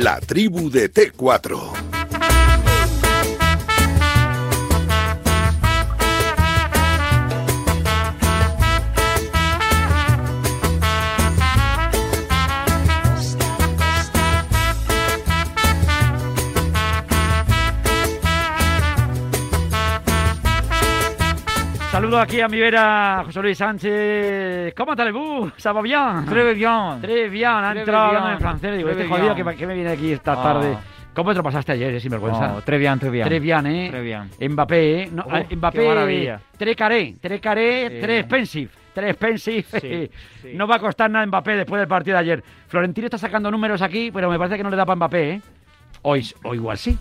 La tribu de T4. Saludo aquí a mi vera José Luis Sánchez. ¿Cómo tal vous? ¿Ça va bien? Très bien. Très bien. Ha entrado hablando en francés. Digo, este jodido que, que me viene aquí esta Ah. tarde. ¿Cómo te lo pasaste ayer, eh, sinvergüenza? Oh, très bien, très bien. Très bien, ¿eh? Très bien. Mbappé, ¿eh? No, Oh, qué Mbappé, maravilla. tres caré, tres caré, Sí. tres expensive. Tres expensive. Sí, sí. No va a costar nada Mbappé después del partido de ayer. Florentino está sacando números aquí, pero me parece que no le da para Mbappé, ¿eh? Hoy, o igual sí.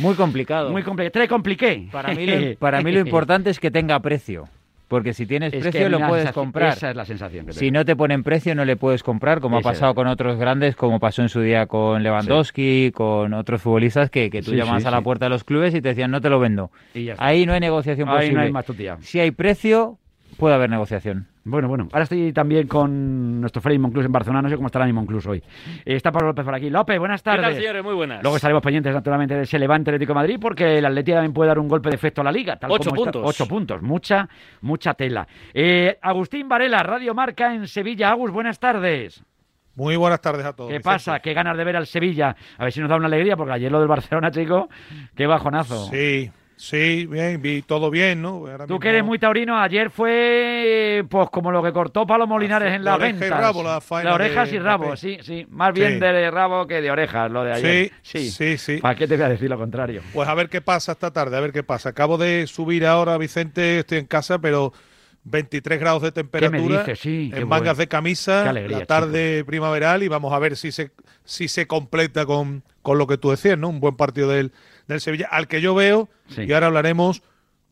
Muy complicado. Muy complicado. Tres compliqué. para, mí lo, para mí lo importante es que tenga precio. Porque si tienes Es precio lo puedes comprar. Esa es la sensación que Si no te ponen precio no le puedes comprar, como ha es. pasado con otros grandes, como pasó en su día con Lewandowski, con otros futbolistas que, que tú Sí, llamabas sí, a la puerta de los clubes y te decían no te lo vendo. Y. Ahí no hay negociación Ahí posible. no hay más tutía. Si hay precio, puede haber negociación. Bueno, bueno. Ahora estoy también con nuestro Freddy Monclús en Barcelona. No sé cómo estará mi Monclús hoy. Eh, está Pablo López por aquí. López, buenas ¿Qué tardes. tal, señores? Muy buenas. Luego estaremos pendientes, naturalmente, de ese Levante Atlético de Madrid, porque el Atlético también puede dar un golpe de efecto a la Liga. Tal Ocho como está- puntos. Ocho puntos. Mucha, mucha tela. Eh, Agustín Varela, Radio Marca en Sevilla. Agus, buenas tardes. Muy buenas tardes a todos. ¿Qué Vicente. pasa? Qué ganas de ver al Sevilla. A ver si nos da una alegría, porque ayer lo del Barcelona, chico, qué bajonazo. Sí, sí, bien, vi todo bien, ¿no? Ahora Tú mismo- que eres muy taurino, ayer fue pues como lo que cortó Palo Molinares en de las oreja y ventas. rabo la faena De orejas de y rabo, sí, sí. Más bien Sí. de rabo que de orejas, lo de ayer. Sí, sí, sí. ¿Para qué te voy a decir lo contrario? Pues a ver qué pasa esta tarde, a ver qué pasa. Acabo de subir ahora, Vicente, estoy en casa, pero 23 grados de temperatura. Sí, en mangas bueno. de camisa, alegría, la tarde primaveral y vamos a ver si se, si se completa con, con lo que tú decías, ¿no? Un buen partido del, del Sevilla, al que yo veo, Sí. y ahora hablaremos,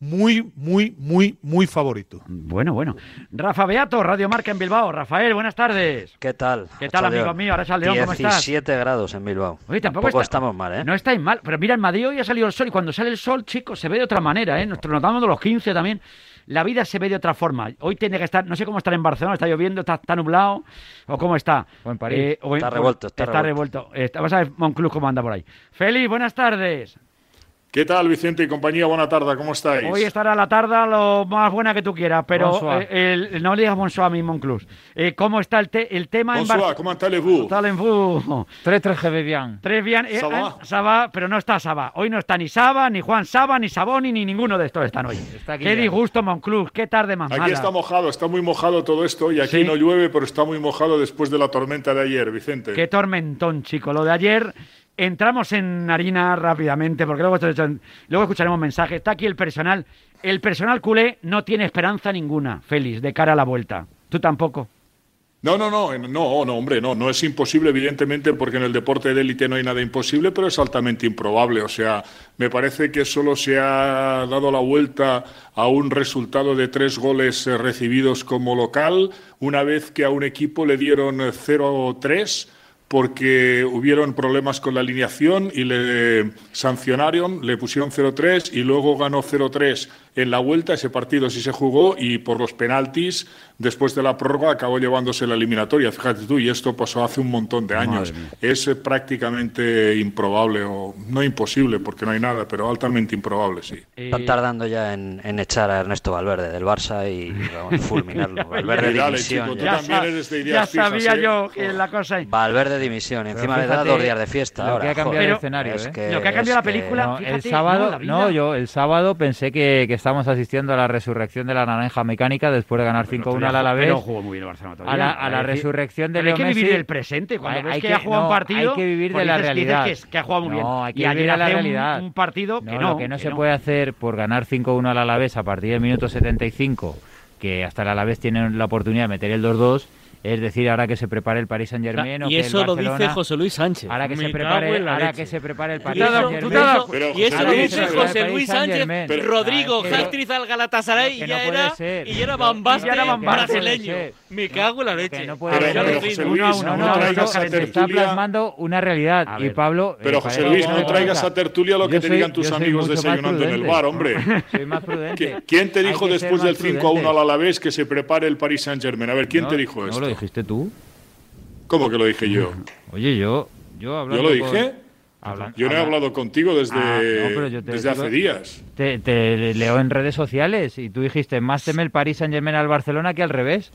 muy, muy, muy, muy favorito. Bueno, bueno. Rafa Beato, Radio Marca en Bilbao. Rafael, buenas tardes. ¿Qué tal? ¿Qué tal, amigo mío? Archa León, ¿cómo estás? 17 grados en Bilbao. Oye, tampoco, Tampoco está- estamos mal, ¿eh? No estáis mal. Pero mira, en Madrid hoy ha salido el sol y cuando sale el sol, chicos, se ve de otra manera, ¿eh? Nosotros nos damos de los 15 también. La vida se ve de otra forma. Hoy tiene que estar, no sé cómo estar en Barcelona, está lloviendo, está, está nublado, o cómo está. O en París. o Está revuelto, está revuelto. Está- Vamos a ver Monclús cómo anda por ahí. Félix, buenas tardes. ¿Qué tal, Vicente y compañía? Buena tarde, ¿cómo estáis? Hoy estará la tarde lo más buena que tú quieras, pero eh, el- no le digas bonsoir a mi Monclús. Eh, ¿Cómo está el, te- el tema Bonsoir, en ¿cómo allez-vous? Barcelona? Tres, tres, je vais bien. Tres bien. eh, Saba. Saba, pero no está Saba. Hoy no está ni Saba, ni Juan Saba, ni Saboni, ni ninguno de estos están hoy. Está aquí Qué ya. disgusto, Monclús. Qué tarde más Aquí mala. está mojado, está muy mojado todo esto y aquí Sí. no llueve, pero está muy mojado después de la tormenta de ayer, Vicente. Qué tormentón, chico. Lo de ayer. Entramos en harina rápidamente, porque luego, luego escucharemos mensajes. Está aquí el personal. El personal culé no tiene esperanza ninguna, Félix, de cara a la vuelta. Tú tampoco. No, no, no, en- no, no, hombre, no, no es imposible, evidentemente, porque en el deporte de élite no hay nada imposible, pero es altamente improbable. O sea, me parece que solo se ha dado la vuelta a un resultado de tres goles eh, recibidos como local, una vez que a un equipo le dieron eh, 0-3 porque hubieron problemas con la alineación y le sancionaron, le pusieron 0-3 y luego ganó 0-3 en la vuelta. Ese partido sí se jugó y por los penaltis, después de la prórroga, acabó llevándose la eliminatoria. Fíjate tú, y esto pasó hace un montón de años. Es eh, prácticamente improbable, o no imposible, porque no hay nada, pero altamente improbable, sí. Están tardando ya en, en echar a Ernesto Valverde del Barça y vamos, fulminarlo. Valverde Dale, dimisión. chico, tú ya. también sa- eres de ya fijas, sabía ¿eh? yo que la cosa... Valverde dimisión. Encima le da dos días de fiesta lo ahora. que ha cambiado joder. el escenario, Es ¿eh? que- Lo que ha cambiado es la que- película- No, fíjate, el sábado, no, no, yo el sábado pensé que, que estábamos asistiendo a la resurrección de la naranja mecánica después de ganar 5-1 al Alavés. Pero jugó muy bien el Barcelona todavía. A la, a la resurrección de pero hay Leo que vivir Messi. del presente. Cuando Hay- ves hay que, ha jugado no, un partido, Hay que vivir de la dices- dices realidad. que es- que ha jugado muy bien. No, hay que y vivir de la hace un- realidad. Un, partido que No, no. lo que no se puede hacer por ganar 5-1 al Alavés a partir del minuto 75, que hasta el Alavés tiene la oportunidad de meter el 2-2, es decir, ahora que se prepare el Paris Saint-Germain o y que eso el lo dice José Luis Sánchez. Ahora que se prepare, ahora que se prepare el Paris dado- Pero, y eso José lo dice pero- José Luis Sánchez. Pero- Rodrigo, Pero- actriz al Galatasaray, y ya era, y ya era Van Basten brasileño. Me cago en la leche. no puede Pero- ser. pero, José No, está tertulia. plasmando una realidad. Y. Pablo. Pero eh, José parece Luis, no traigas a tertulia lo que te digan tus amigos desayunando en el bar, hombre. Soy más prudente. ¿Qui- ¿Quién te dijo después del más 5 a 1 al. Alavés que se prepare el Paris Saint-Germain? A ver, ¿quién te dijo ¿No esto? Dijiste tú? ¿Cómo que lo dije yo? Oye, yo Yo, Yo lo con- dije. hablan- Yo no he hablado contigo desde, Ah, no, pero yo te desde hace días. Te, te leo en redes sociales y tú dijiste más teme el Paris Saint Germain al Barcelona que al revés.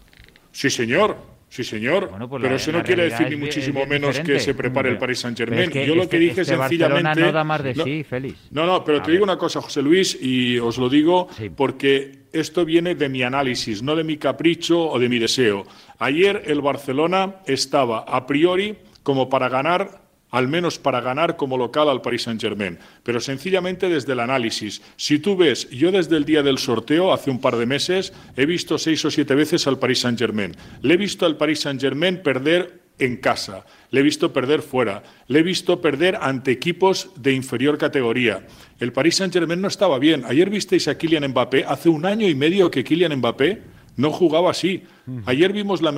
Sí, señor. Sí, señor. Bueno, pues pero la- eso la no quiere decir ni muchísimo bien menos que se prepare el Paris Saint Germain. es que Yo lo este- que dije este Barcelona sencillamente. no da más de No, sí, Félix. No, no, pero A te digo una cosa, José Luis, y os lo digo Sí. porque esto viene de mi análisis, no de mi capricho o de mi deseo. Ayer el Barcelona estaba a priori como para ganar al menos para ganar como local al Paris Saint-Germain, pero sencillamente desde el análisis. Si tú ves, yo desde el día del sorteo, hace un par de meses, he visto seis o siete veces al Paris Saint-Germain. Le he visto al Paris Saint-Germain perder en casa, le he visto perder fuera, le he visto perder ante equipos de inferior categoría. El Paris Saint-Germain no estaba bien. Ayer visteis a Kylian Mbappé, hace un año y medio que Kylian Mbappé no jugaba así. Ayer vimos la,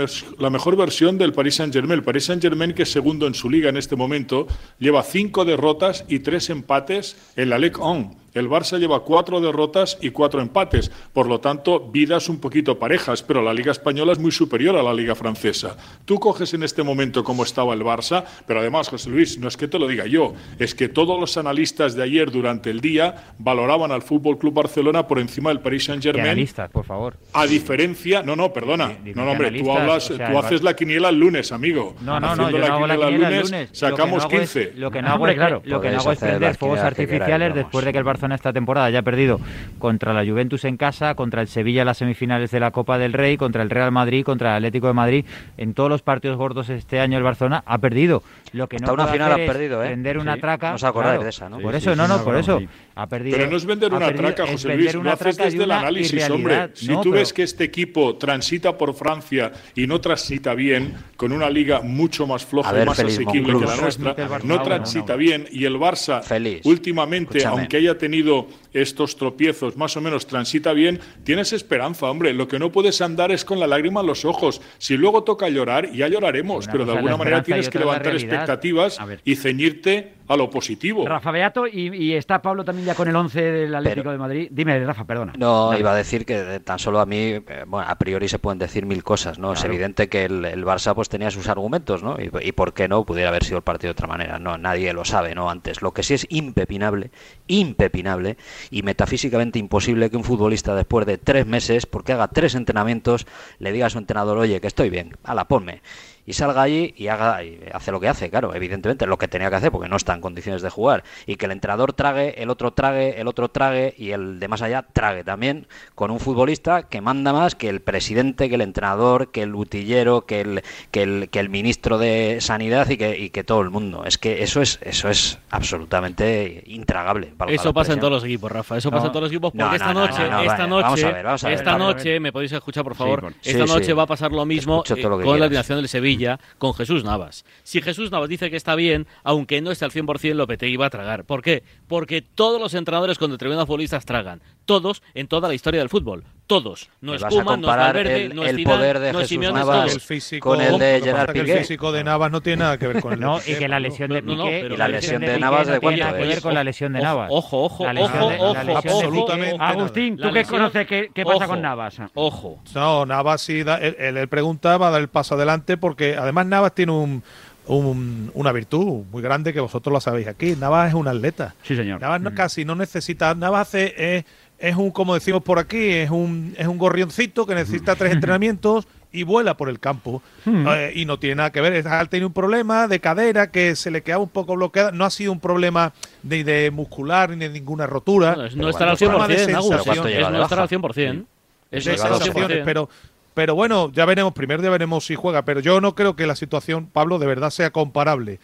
mejor versión del Paris Saint-Germain. El Paris Saint-Germain, que es segundo en su liga en este momento, lleva cinco derrotas y tres empates en la Ligue 1. El Barça lleva cuatro derrotas y cuatro empates. Por lo tanto, vidas un poquito parejas, pero la Liga Española es muy superior a la Liga Francesa. Tú coges en este momento cómo estaba el Barça, pero además, José Luis, no es que te lo diga yo, es que todos los analistas de ayer durante el día valoraban al Fútbol Club Barcelona por encima del Paris Saint-Germain. analistas, por favor. A diferencia, no, no, perdona. No, no, hombre, tú hablas, o sea, tú el haces la quiniela el lunes, amigo. No, no, no, yo no hago la quiniela el lunes. Lo que sacamos no hago es- 15. lo que no hago es, claro. lo que no Podéis hago es hacer prender fuegos artificiales queráis, después de que el Barcelona esta temporada haya perdido contra la Juventus en casa, contra el Sevilla en las semifinales de la Copa del Rey, contra el Real Madrid, contra el Atlético de Madrid. En todos los partidos gordos este año el Barcelona ha perdido. Lo que no Hasta una puede final ha es perdido, ¿eh? Prender una Sí. traca. No os acordáis claro. de esa, ¿no? Por eso, sí, no, no, por eso. sí. Ha perdido, Pero no es vender una perdido- traca, es José vender Luis. una Lo haces traca y desde el una análisis, hombre. Si No, tú pero- ves que este equipo transita por Francia y no transita bien, con una liga mucho más floja ver, y más asequible que la nuestra, no transita no. bien. Y el Barça, Félix, últimamente, escúchame. aunque haya tenido estos tropiezos, más o menos transita bien, tienes esperanza, hombre. Lo que no puedes andar es con la lágrima en los ojos. Si luego toca llorar, ya lloraremos, Una pero de alguna manera tienes que levantar realidad. Expectativas A ver. y ceñirte a lo positivo. Rafa Beato y, y está Pablo también ya con el 11 del Atlético Pero- de Madrid. Dime, Rafa, perdona. No, Dale. iba a decir que tan solo a mí, eh, bueno, a priori se pueden decir mil cosas, ¿no? Es evidente que el, el Barça pues tenía sus argumentos, ¿no? Y, y por qué no pudiera haber sido el partido de otra manera, no, nadie lo sabe, ¿no? Antes, lo que sí es impepinable, impepinable y metafísicamente imposible que un futbolista después de tres meses, porque haga tres entrenamientos, le diga a su entrenador, oye, que estoy bien, ala, ponme. Y salga allí y haga y hace lo que hace, claro, evidentemente, lo que tenía que hacer, porque no está en condiciones de jugar. Y que el entrenador trague, el otro trague, el otro trague y el de más allá trague también con un futbolista que manda más que el presidente, que el entrenador, que el butillero, que el, que el, que el ministro de Sanidad y que, y que todo el mundo. Es que eso es, eso es absolutamente intragable. Eso pasa en todos los equipos, Rafa. Eso No. pasa en todos los equipos porque No, no, esta no, noche, no, no, esta noche, esta noche, me podéis escuchar por favor. con- esta sí. noche va a pasar lo mismo eh, lo con la alineación del Sevilla con Jesús Navas. Si Jesús Navas dice que está bien, aunque no esté al 100%, Lopetegui va a tragar. ¿Por qué? Porque todos los entrenadores con determinados futbolistas tragan. Todos en toda la historia del fútbol. Todos. No ¿Me es Koeman, no es comparar Valverde, el- no es el Zidane, poder de no es Jesús Simeone, Navas todos. el físico, con el de lo Gerard Piqué. El físico de Navas no tiene nada que ver con el No, y que la lesión de Piqué Y la lesión de Navas, no ¿de tiene cuánto nada que ver con la lesión de Navas. ojo, ojo, La lesión ojo, ojo, absolutamente. Agustín, ¿tú qué conoces? ¿Qué, qué pasa con Navas? Ojo. No, Navas sí, él, él- él pregunta, va a dar el paso adelante porque además Navas tiene un, un- una virtud muy grande que vosotros la sabéis aquí. Navas es un atleta. Sí, señor. Navas no, casi no necesita, Navas hace, es, es un, como decimos por aquí, es un, es un gorrioncito que necesita tres entrenamientos y vuela por el campo. Eh, y no tiene nada que ver, es- ha tenido un problema de cadera que se le quedaba un poco bloqueada, no ha sido un problema de, de muscular ni de ninguna rotura. No, es Pero no estar al bueno, problema de 100%, Agus. sensación. Es lleva de no estar al 100%. Es de al sensaciones, 100%. pero, pero bueno, ya veremos, primero ya veremos si juega, pero yo no creo que la situación, Pablo, de verdad sea comparable.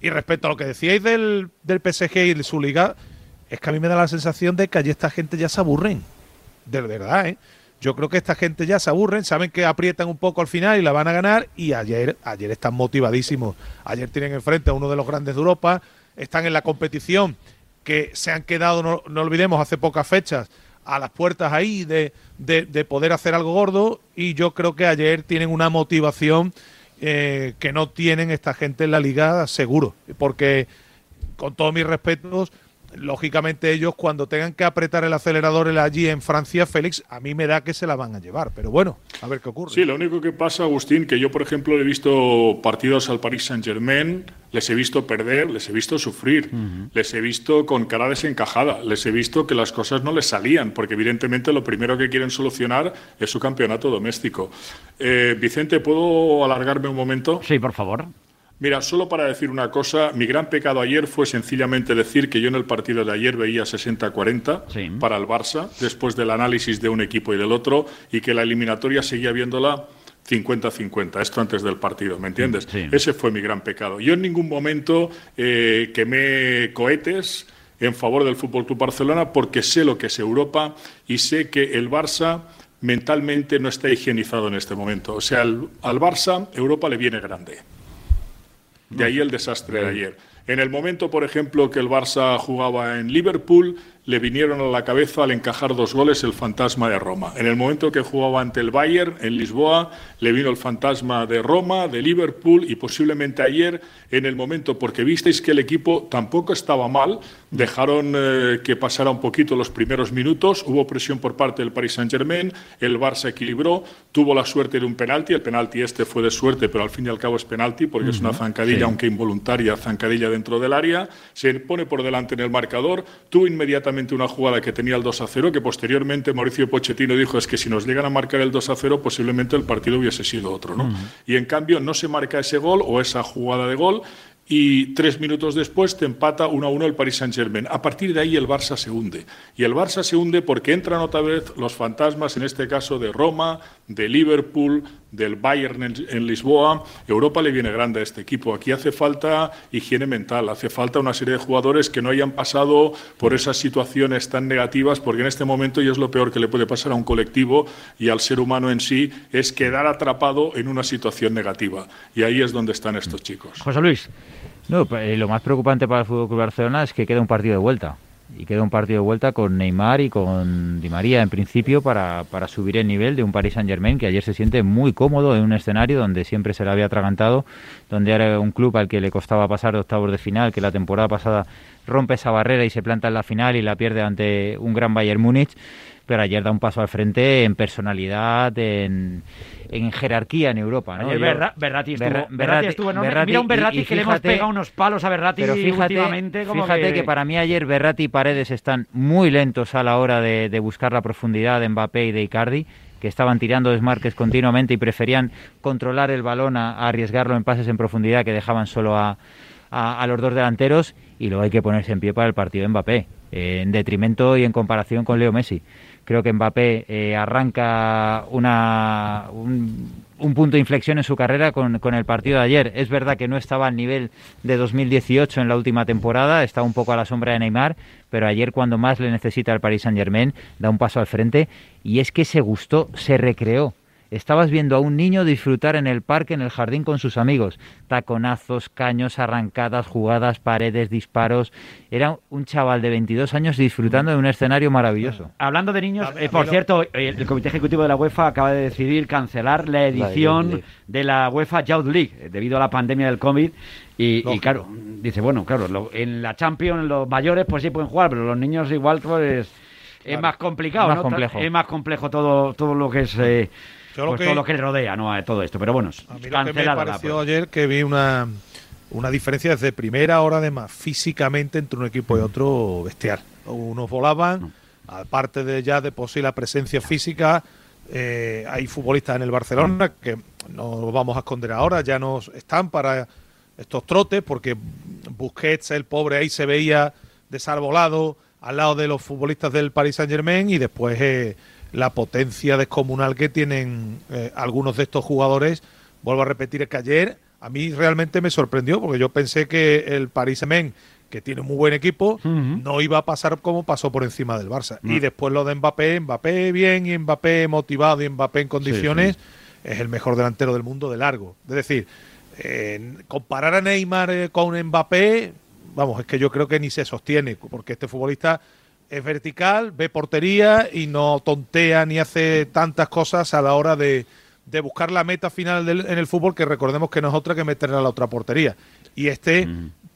Y respecto a lo que decíais del, del PSG y de su liga, es que a mí me da la sensación de que allí esta gente ya se aburren. De verdad, ¿eh? Yo creo que esta gente ya se aburren, saben que aprietan un poco al final y la van a ganar y ayer, ayer están motivadísimos. Ayer tienen enfrente a uno de los grandes de Europa, están en la competición que se han quedado, no, olvidemos, hace pocas fechas a las puertas ahí de, de- de poder hacer algo gordo y yo creo que ayer tienen una motivación eh, que no tienen esta gente en la liga seguro, porque con todos mis respetos, lógicamente ellos cuando tengan que apretar el acelerador el allí en Francia, Félix, a mí me da que se la van a llevar, pero bueno, a ver qué ocurre. Sí, lo único que pasa, Agustín, que yo, por ejemplo, he visto partidos al Paris Saint-Germain Les he visto perder, les he visto sufrir, les he visto con cara desencajada, les he visto que las cosas no les salían, porque evidentemente lo primero que quieren solucionar es su campeonato doméstico. Eh, Vicente, ¿puedo alargarme un momento? Sí, por favor. Mira, solo para decir una cosa, mi gran pecado ayer fue sencillamente decir que yo en el partido de ayer veía 60-40 Sí. para el Barça, después del análisis de un equipo y del otro, y que la eliminatoria seguía viéndola 50-50, esto antes del partido, ¿me entiendes? Sí. Ese fue mi gran pecado. Yo en ningún momento eh, quemé cohetes en favor del Fútbol Club Barcelona porque sé lo que es Europa y sé que el Barça mentalmente no está higienizado en este momento. O sea, al, al Barça Europa le viene grande. De ahí el desastre de ayer. En el momento, por ejemplo, que el Barça jugaba en Liverpool, le vinieron a la cabeza al encajar dos goles el fantasma de Roma. En el momento que jugaba ante el Bayern en Lisboa, le vino el fantasma de Roma, de Liverpool y posiblemente ayer, en el momento, porque visteis que el equipo tampoco estaba mal, dejaron eh, que pasara un poquito los primeros minutos, hubo presión por parte del Paris Saint-Germain, el Barça equilibró, tuvo la suerte de un penalti, el penalti este fue de suerte, pero al fin y al cabo es penalti porque es una zancadilla, sí. aunque involuntaria, zancadilla dentro del área, se pone por delante en el marcador, tuvo inmediatamente una jugada que tenía el 2 a 0, que posteriormente Mauricio Pochettino dijo es que si nos llegan a marcar el 2 a 0, posiblemente el partido hubiese sido otro, ¿no? Y en cambio no se marca ese gol o esa jugada de gol y tres minutos después te empata 1 a 1 el Paris Saint-Germain. A partir de ahí el Barça se hunde. Y el Barça se hunde porque entran otra vez los fantasmas, en este caso de Roma, de Liverpool, del Bayern en, Lisboa. Europa le viene grande a este equipo. Aquí hace falta higiene mental, hace falta una serie de jugadores que no hayan pasado por esas situaciones tan negativas, porque en este momento, y es lo peor que le puede pasar a un colectivo y al ser humano en sí, es quedar atrapado en una situación negativa. Y ahí es donde están estos chicos. José Luis. No, eh, lo más preocupante para el Fútbol Barcelona es que queda un partido de vuelta. Y queda un partido de vuelta con Neymar y con Di María en principio para, para subir el nivel de un Paris Saint Germain que ayer se siente muy cómodo en un escenario donde siempre se le había atragantado, donde era un club al que le costaba pasar de octavos de final, que la temporada pasada rompe esa barrera y se planta en la final y la pierde ante un gran Bayern Múnich pero ayer da un paso al frente en personalidad, en, en jerarquía en Europa. ¿no? Ayer Yo- Berra- Berratti estuvo, Berra- estuvo enorme. Mira un y- y que le hemos pegado unos palos a Berratti pero fíjate, últimamente. Como fíjate que... para mí ayer Berratti y Paredes están muy lentos a la hora de, de buscar la profundidad de Mbappé y de Icardi, que estaban tirando desmarques continuamente y preferían controlar el balón a, a arriesgarlo en pases en profundidad que dejaban solo a, a- a los dos delanteros y luego hay que ponerse en pie para el partido de Mbappé, eh, en detrimento y en comparación con Leo Messi. Creo que Mbappé eh, arranca una, un, un punto de inflexión en su carrera con, el partido de ayer. Es verdad que no estaba al nivel de 2018 en la última temporada, está un poco a la sombra de Neymar, pero ayer cuando más le necesita el Paris Saint Germain da un paso al frente y es que se gustó, se recreó. Estabas viendo a un niño disfrutar en el parque, en el jardín con sus amigos. Taconazos, caños, arrancadas, jugadas, paredes, disparos. Era un chaval de 22 años disfrutando de un escenario maravilloso. Hablando de niños, eh, por cierto, el Comité Ejecutivo de la UEFA acaba de decidir cancelar la edición de la UEFA Youth League eh, debido a la pandemia del COVID. Y, claro, dice, bueno, claro, lo- en la Champions los mayores pues sí pueden jugar, pero los niños igual pues es Claro. más complicado, Más ¿no? complejo. Es más complejo todo, todo lo que es eh, pues que- todo lo que le rodea, ¿no? A todo esto. Pero bueno, A mí lo que me pareció ayer que vi una, una diferencia desde primera hora además físicamente entre un equipo y otro bestial. Unos volaban, aparte de ya de por sí la presencia física, eh, hay futbolistas en el Barcelona que no vamos a esconder ahora, ya no están para estos trotes porque Busquets, el pobre ahí se veía desarbolado al lado de los futbolistas del Paris Saint Germain y después eh, la potencia descomunal que tienen eh, algunos de estos jugadores. Vuelvo a repetir es que ayer a mí realmente me sorprendió porque yo pensé que el Paris Saint Germain que tiene un muy buen equipo, no iba a pasar como pasó por encima del Barça. Y después lo de Mbappé, Mbappé bien y Mbappé motivado y Mbappé en condiciones, es el mejor delantero del mundo de largo. Es decir, eh, comparar a Neymar eh, con Mbappé, vamos, es que yo creo que ni se sostiene, porque este futbolista es vertical, ve portería y no tontea ni hace tantas cosas a la hora de, de buscar la meta final del- en el fútbol, que recordemos que no es otra que meterla a la otra portería. Y este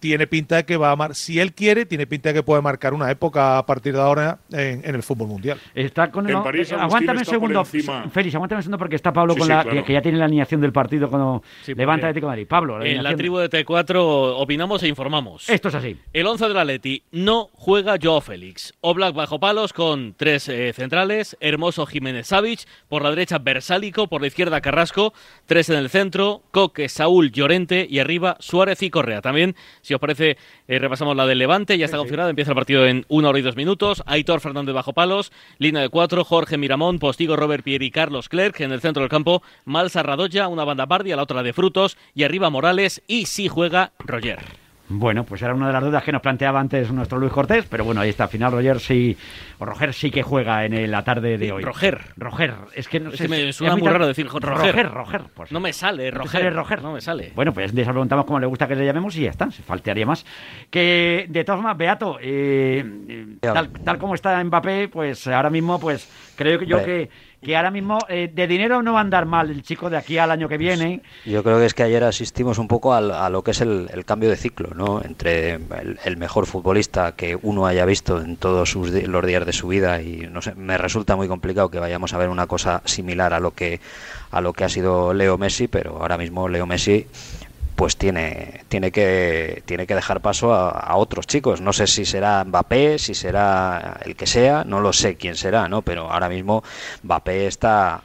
tiene pinta de que va a mar si él quiere, tiene pinta de que puede marcar una época a partir de ahora en, en el fútbol mundial. Está con En no, París, eh, aguántame un segundo. Félix, aguántame un segundo porque está Pablo Sí, con sí, la claro. que, ya tiene la alineación del partido cuando Sí, levanta Atlético de Madrid. Pablo, la En la tribu de T4 opinamos e informamos. Esto es así. El 11 del Atleti no juega Joao Félix. Oblak bajo palos con tres eh, centrales. Hermoso Jiménez Savic. Por la derecha Bersálico. Por la izquierda Carrasco. Tres en el centro. Coque, Saúl, Llorente. Y arriba Suárez y Correa. También, si os parece, eh, repasamos la del Levante. Ya está configurada. Empieza el partido en una hora y dos minutos. Aitor Fernández bajo palos. Línea de cuatro. Jorge Miramón. Postigo, Robert Pierre y Carlos Clerc. En el centro del campo. Malsa Radoya. Una banda Bardi. A la otra la de Frutos. Y arriba Morales. Y si juega Roger. Bueno, pues era una de las dudas que nos planteaba antes nuestro Luis Cortés, pero bueno, ahí está. Al final Roger sí, o Roger sí que juega en la tarde de hoy. Roger. Roger, es que no Es sé. que me suena muy raro decir Roger. Roger, Roger. Pues, No me sale, ¿No Roger. sale Roger? No me sale. Bueno, pues de eso preguntamos cómo le gusta que le llamemos y ya está, se faltaría más. Que de todas formas, Beato, eh, eh, tal, tal como está Mbappé, pues ahora mismo, pues creo que yo que, que ahora mismo eh, de dinero no va a andar mal el chico de aquí al año que viene. Yo creo que es que ayer asistimos un poco al- a, lo que es el, cambio de ciclo, ¿no? Entre el, mejor futbolista que uno haya visto en todos sus los días de su vida y no sé, me resulta muy complicado que vayamos a ver una cosa similar a lo que a lo que ha sido Leo Messi, pero ahora mismo Leo Messi pues tiene tiene que tiene que dejar paso a, a otros chicos. No sé si será Mbappé, si será el que sea, no lo sé quién será, ¿no? Pero ahora mismo Mbappé está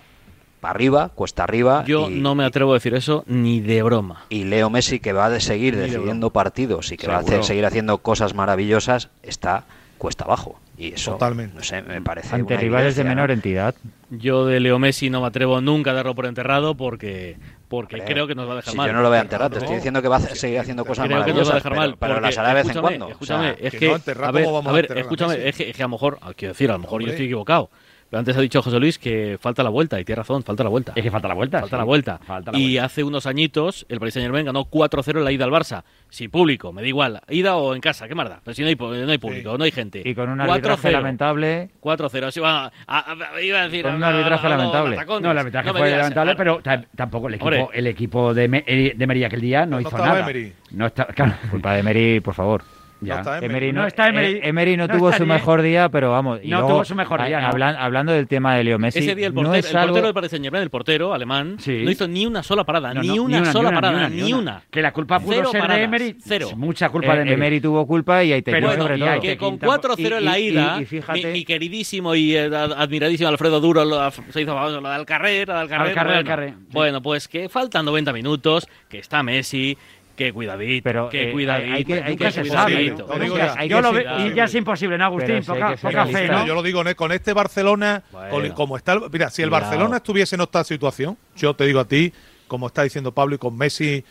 para arriba, cuesta arriba. Yo y- no me atrevo a decir eso ni de broma. y Leo Messi que va a seguir de decidiendo partidos y que va a seguir haciendo cosas maravillosas está cuesta abajo y eso Totalmente. no sé me parece Ante una rivales de menor entidad. Yo de Leo Messi no me atrevo nunca a darlo por enterrado porque, porque creo que nos va a dejar si mal. yo no lo voy a enterrar te estoy diciendo que va a hacer- seguir haciendo cosas Creo que nos va a maravillosas dejar pero, mal. pero las hará de vez en escúchame, cuando o Escúchame, sea, es que que, no enterrar, a ver, ¿cómo vamos a a ver, enterrar a escúchame, es que, es que a lo mejor, quiero decir, a lo mejor yo estoy equivocado. Pero antes ha dicho José Luis que falta la vuelta, y tiene razón, falta la vuelta. Es que falta la vuelta. Falta sí. la vuelta. Falta la y vuelta. hace unos añitos el Paris Saint Germain ganó 4-0 en la ida al Barça. Sin público, me da igual. Ida o en casa, ¿qué más da? Pero si no hay, no hay público, no hay gente. Y con un arbitraje 4-0. lamentable. 4-0. Sí, va, a- a- iba a decir. Con un arbitraje lamentable. No, el arbitraje No me fue digas, lamentable, pero ta- tampoco el equipo, Hombre. el equipo de, Me- eh, de Emery aquel día no, No hizo nada. Emery. No está, claro, Culpa de Emery, por favor. Ya. No está Emery no, No está Emery. eh, Emery no, No tuvo está su bien. mejor día, pero vamos. y No luego, tuvo su mejor día, no. hablan- hablando del tema de Leo Messi, Ese día el no portero, es el algo- portero del Paris Saint el portero alemán, Sí. no hizo ni una sola parada, No, ni, no, una sola parada, ni una. Que la culpa pudo Cero ser de paradas, Emery. cero. Mucha culpa de Eh, Emery. Emery tuvo culpa y ahí te Pero sobre bueno, y todo. hay que con quinta- 4-0 en la y- y- ida, y fíjate- mi, mi queridísimo y eh, ad- admiradísimo Alfredo Duro lo- se hizo famoso, lo de de Alcarrer, sí. bueno, pues que faltan 90 minutos, que está Messi, que cuidadito, Pero, que eh, cuidadito, hay que- hay se sabe. digo ya. hay Yo que lo ser- veo, y ya es imposible, ¿no, Agustín? Poca fe. ¿no? Yo lo digo, ¿no? con este Barcelona, con- como está, el- mira, si el Cuidado. Barcelona estuviese en esta situación, yo te digo a ti, como está diciendo Pablo y con Messi,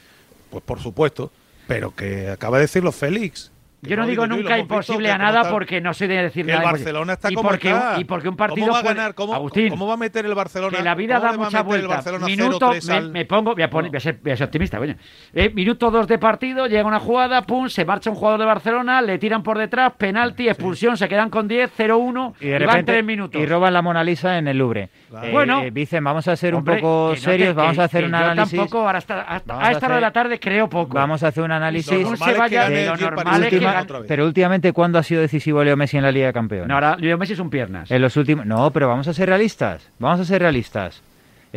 pues por supuesto, pero que acaba de decirlo Félix. Yo no digo y nunca imposible a nada porque no sé de decir que el nada. Barcelona está y como porque, está. y porque un partido ¿Cómo va a ganar? ¿Cómo, Agustín, ¿Cómo va a meter el Barcelona? que la vida ¿Cómo da le va a mucha meter el vuelta. Barcelona Minuto, 0-3 me, al- me pongo, voy a, poner, voy a, ser, voy a ser optimista, coño. Eh, minuto 2 de partido, llega una jugada, pum, se marcha un jugador de Barcelona, le tiran por detrás, penalti, expulsión, se quedan con 10, 0-1 y de van repente 3 minutos. y roban la Mona Lisa en el Louvre. Claro. Eh, Bueno. eh, dicen, vamos a ser Hombre, un poco no te- serios, vamos que- a hacer un yo análisis. tampoco, ahora hasta, Vamos a esta hora de la tarde creo poco. Vamos a hacer un análisis. Lo Según normal se es que vaya, de lo normal es. Pero últimamente, ¿cuándo ha sido decisivo Leo Messi en la Liga de Campeones? No, ahora Leo Messi son piernas. En los últimos. No, pero vamos a ser realistas. Vamos a ser realistas.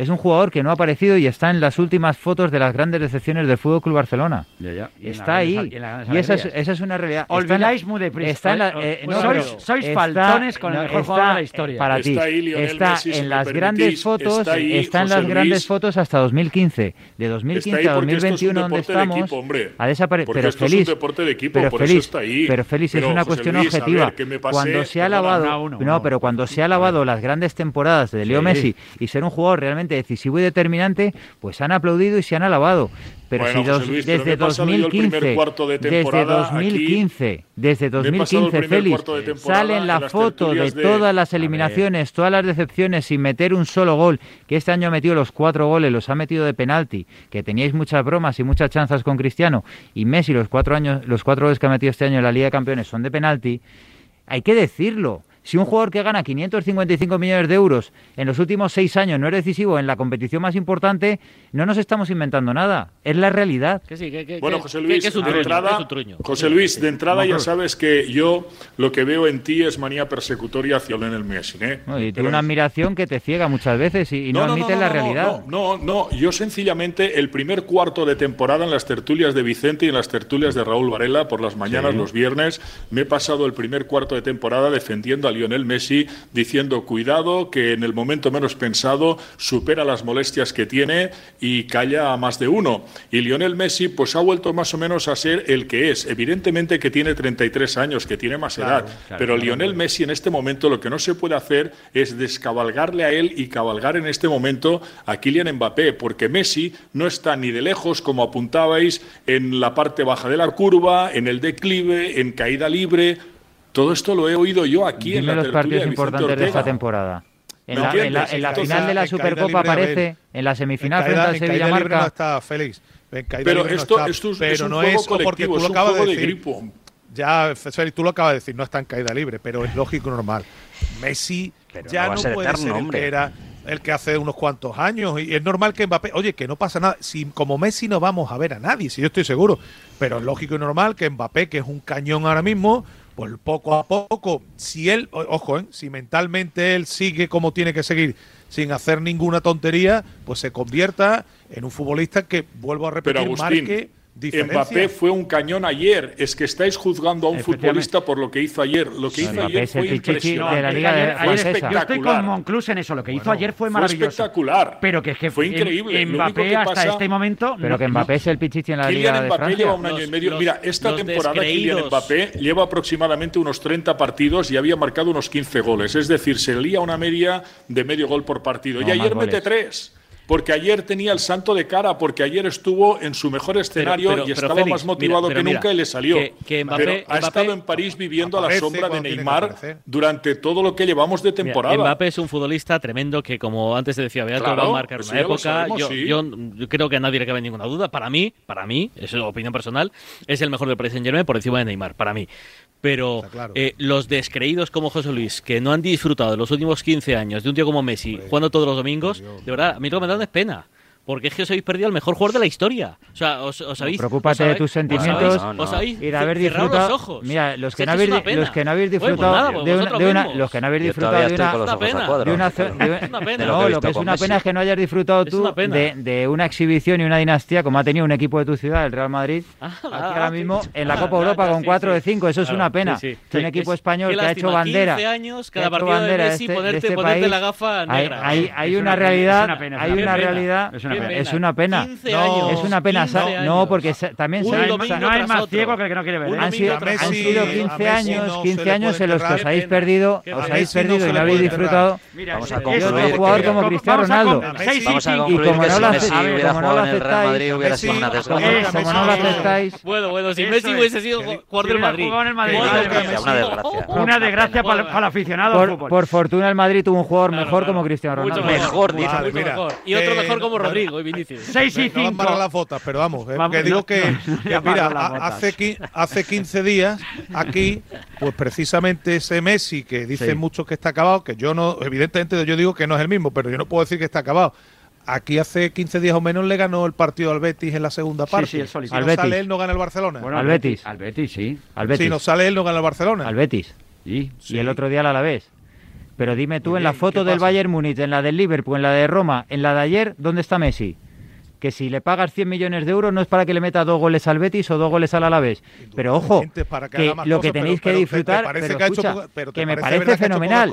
Es un jugador que no ha aparecido y está en las últimas fotos de las grandes decepciones del Fútbol Club Barcelona. Ya, ya. Y Está ahí. Y esa es, alegrías. esa es una realidad. Olvidáis muy deprisa. Eh, eh, no, sois, pero sois está- faltones con el mejor está, jugador de la eh, historia. Para Está ti. ahí Lionel está Messi, en las permitís, grandes fotos, está ahí está en José las grandes fotos hasta 2015. De 2015 Está ahí a porque esto es un 2021 donde de estamos equipo, ha desaparecido. Porque Pero esto es feliz. un deporte de equipo, pero por eso feliz, está ahí. Pero feliz es una José cuestión Luis, a ver, objetiva. pasé- Cuando se ha lavado, no, pero cuando se ha lavado las grandes temporadas de Leo. Messi y ser un jugador realmente decisivo y determinante, pues han aplaudido y se han alabado. Pero Bueno, si dos- Luis, desde me he pasado yo el primer 2015, cuarto de desde temporada aquí, 2015, desde me he pasado el 2015, primer Félix, cuarto de temporada sale en la foto de- todas las eliminaciones, todas las decepciones sin meter un solo gol, que este año ha metido los cuatro goles, los ha metido de penalti, que teníais muchas bromas y muchas chanzas con Cristiano, y Messi los cuatro años, los cuatro goles que ha metido este año en la Liga de Campeones son de penalti, hay que decirlo. Si un jugador que gana 555 millones de euros en los últimos seis años no es decisivo en la competición más importante, no nos estamos inventando nada. Es la realidad. Bueno, José Luis, de entrada, José Luis, de entrada ya sabes que yo lo que veo en ti es manía persecutoria hacia Lionel Messi. ¿eh? Y tiene una admiración que te ciega muchas veces y, no, admite la realidad. No, no, yo sencillamente el primer cuarto de temporada en las tertulias de Vicente y en las tertulias de Raúl Varela por las mañanas, los viernes, me he pasado el primer cuarto de temporada defendiendo a Lionel Lionel Messi diciendo cuidado que en el momento menos pensado supera las molestias que tiene y calla a más de uno. Y Lionel Messi pues ha vuelto más o menos a ser el que es. Evidentemente que tiene 33 años, que tiene más edad, pero Lionel Messi en este momento lo que no se puede hacer es descabalgarle a él y cabalgar en este momento a Kylian Mbappé, porque Messi no está ni de lejos, como apuntabais, en la parte baja de la curva, en el declive, en caída libre, todo esto lo he oído yo aquí Dime en la los partidos importantes de esta temporada. En, la, en en la final de la Supercopa aparece, en la semifinal frente al Sevilla Marca. No Félix. Pero esto, no es, pero un juego porque tú lo acabas de, de decir. Ya, Félix, tú lo acabas de decir, no está en caída libre, pero es lógico y normal. Messi ya no, puede eterno, ser el que era el que hace unos cuantos años. Y es normal que Mbappé, oye, que no pasa nada. Si como Messi no vamos a ver a nadie, si yo estoy seguro. Pero es lógico y normal que Mbappé, que es un cañón ahora mismo, por poco a poco, si él, ojo, ¿eh? si mentalmente él sigue como tiene que seguir, sin hacer ninguna tontería, pues se convierta en un futbolista que, vuelvo a repetir, marque Diferencia. Mbappé fue un cañón ayer. Es que estáis juzgando a un futbolista por lo que hizo ayer. Lo que hizo ayer fue impresionante. La Liga fue espectacular. Yo estoy con Monclus en eso. Lo que hizo bueno, ayer fue maravilloso. Fue espectacular. Pero que, que fue increíble. Mbappé hasta este momento. Pero que Mbappé es el pichichi en la Kylian Liga de Mbappé Francia. lleva un año los, y medio. Los, Mira, esta temporada Kylian Mbappé lleva aproximadamente unos 30 partidos y había marcado unos 15 goles. Es decir, se lía una media de medio gol por partido. No, y ayer mete tres porque ayer tenía el santo de cara, porque ayer estuvo en su mejor escenario y estaba más motivado que nunca y le salió. Que, Mbappé, pero ha estado en París viviendo a la sombra de Neymar durante todo lo que llevamos de temporada. Mira, Mbappé es un futbolista tremendo que, como antes decía Beato, claro, va a marcar pues una época. Yo, yo, creo que a nadie le cabe ninguna duda. Para mí, para mí, es opinión personal, es el mejor del Paris Saint Germain por encima de Neymar, para mí pero claro. eh, los descreídos como José Luis, que no han disfrutado los últimos 15 años de un tío como Messi, jugando todos los domingos, de verdad, a mí lo que me dan es pena porque es que os habéis perdido al mejor jugador de la historia. O sea, os, habéis. No, preocúpate de tus sentimientos os habéis, no, no. Habéis y de haber. Los ojos. Mira, los que, no habéis, los que no habéis pues disfrutado pues de, una, los que no habéis disfrutado de una, una, pena. No, lo que es una pena es que no hayas disfrutado tú de, de, una exhibición y una dinastía como ha tenido un equipo de tu ciudad, el Real Madrid, ah, aquí ahora mismo en la ah, Copa Europa con 4 de 5. Eso es una pena. Un equipo español que ha hecho bandera. años, cada partido de Messi, este- este ponerte la gafa negra. Hay una realidad. Hay una realidad. Es una pena. no, es una pena. No, porque también se no hay más ciego que el que no quiere ver. ¿eh? Han sido, Messi, 15 años, no 15 años en los que os habéis perdido, os habéis perdido y no habéis disfrutado. Vamos a concluir. un jugador como Cristiano Ronaldo. Y como no lo aceptáis, como no lo aceptáis, como no lo aceptáis. Bueno, bueno, si Messi hubiese sido jugador del Madrid. Una desgracia para el aficionado. Por fortuna el Madrid tuvo un jugador mejor como Cristiano Ronaldo. Mejor, Y otro mejor como Rodrigo. Rodrigo y Vinicius. No van a las botas, pero vamos, eh, que digo que, mira, hace, hace 15 días aquí, pues precisamente ese Messi que dicen muchos que está acabado, que yo no, evidentemente yo digo que no es el mismo, pero yo no puedo decir que está acabado aquí hace 15 días o menos le ganó el partido al Betis en la segunda parte. Sí, sí, el. Si al no Betis. sale él, no gana el Barcelona. Bueno, al Betis. Al Betis, sí. Al Betis. Si no sale él, no gana el Barcelona. Al Betis. Sí. Y el otro día al Alavés. Pero dime tú, en la foto del Bayern Múnich, en la del Liverpool, en la de Roma, en la de ayer, ¿dónde está Messi? que si le pagas 100 millones de euros no es para que le meta dos goles al Betis o dos goles al Alavés. Pero ojo, que lo que tenéis que disfrutar, pero, que, me parece fenomenal,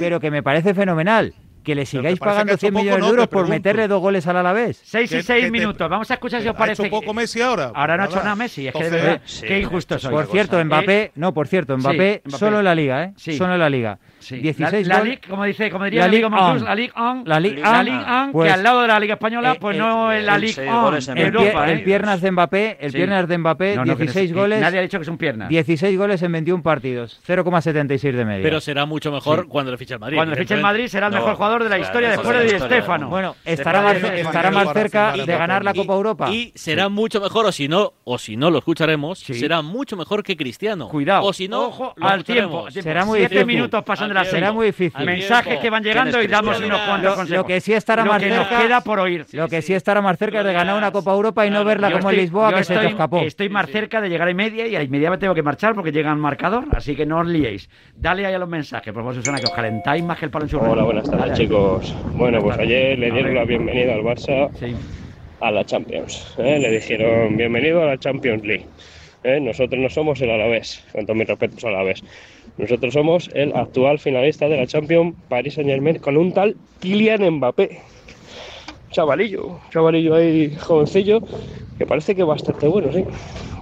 pero que me parece fenomenal que le sigáis pagando 100 millones de euros por meterle dos goles al Alavés. 6 y 6 minutos. Vamos a escuchar si os parece. Ha hecho poco Messi ahora? Ahora no ha hecho nada Messi. Es que qué injusto soy. Eh, por cierto, Mbappé, no, por cierto, Mbappé, solo en la liga, ¿eh? Solo en la liga. Sí. 16 la, la Ligue, como dice, como diría la Ligue, Monfils, la Ligue 1, la Ligue 1, Ligue pues, que al lado de la Liga española eh, pues eh, no eh, es la Ligue 1 en Europa. El, eh. el piernas de Mbappé, el sí. piernas de Mbappé, no, 16 no, goles. Nadie ha dicho que es un piernas. 16 goles en 21 partidos, 0,76 de media. Pero será mucho mejor sí. cuando le fiche el Madrid. Cuando le fiche el Madrid será el mejor jugador de la historia después de Di Stéfano. Bueno, estará más, estará más cerca de ganar la Copa Europa. Y será mucho mejor o si no o si no lo escucharemos, será mucho mejor que Cristiano. Cuidado. O si no, ojo al tiempo. Será muy 7 minutos pasando de las Será muy difícil. Mensajes que van llegando y damos unos cuantos Lo, consejos. lo que sí estará más cerca, queda por oír. Lo que sí estará más cerca es de ganar una Copa Europa y no verla como Lisboa que se te escapó. Estoy más cerca de llegar a media y a media me tengo que marchar porque llega un marcador, así que no os liéis. Dale ahí a los mensajes, por favor, Susana, que os calentáis más que el palo en su Hola, buenas tardes chicos. Bueno, pues ayer le dieron la bienvenida al Barça a la Champions. ¿eh? Le dijeron bienvenido a la Champions League. ¿eh? Nosotros no somos el Alavés, con todos mis respetos al Alavés. Nosotros somos el actual finalista de la Champions Paris Saint Germain con un tal Kylian Mbappé. Chavalillo, chavalillo ahí jovencillo, que parece que bastante bueno, sí.